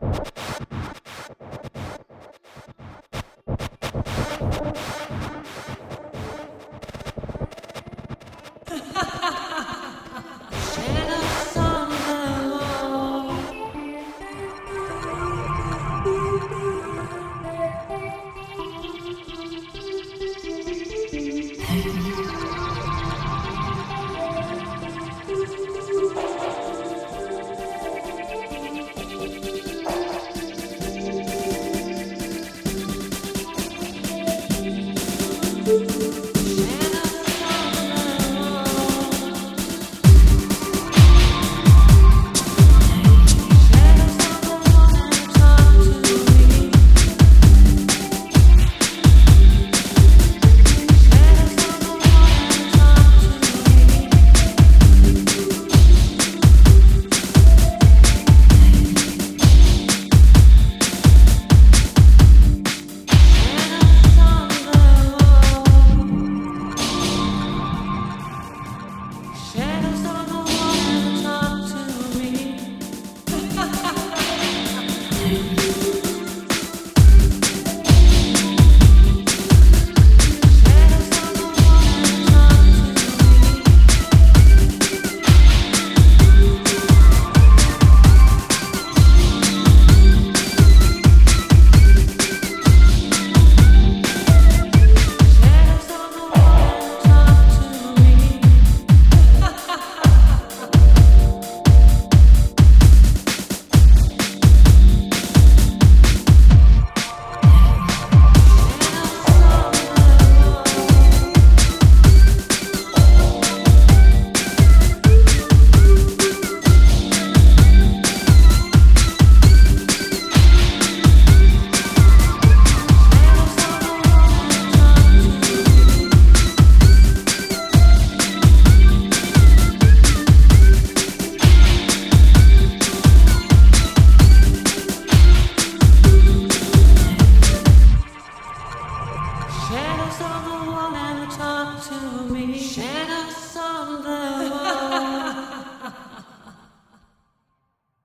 Ha ha! you. Shadows on the wall never talk to me. Shadows on the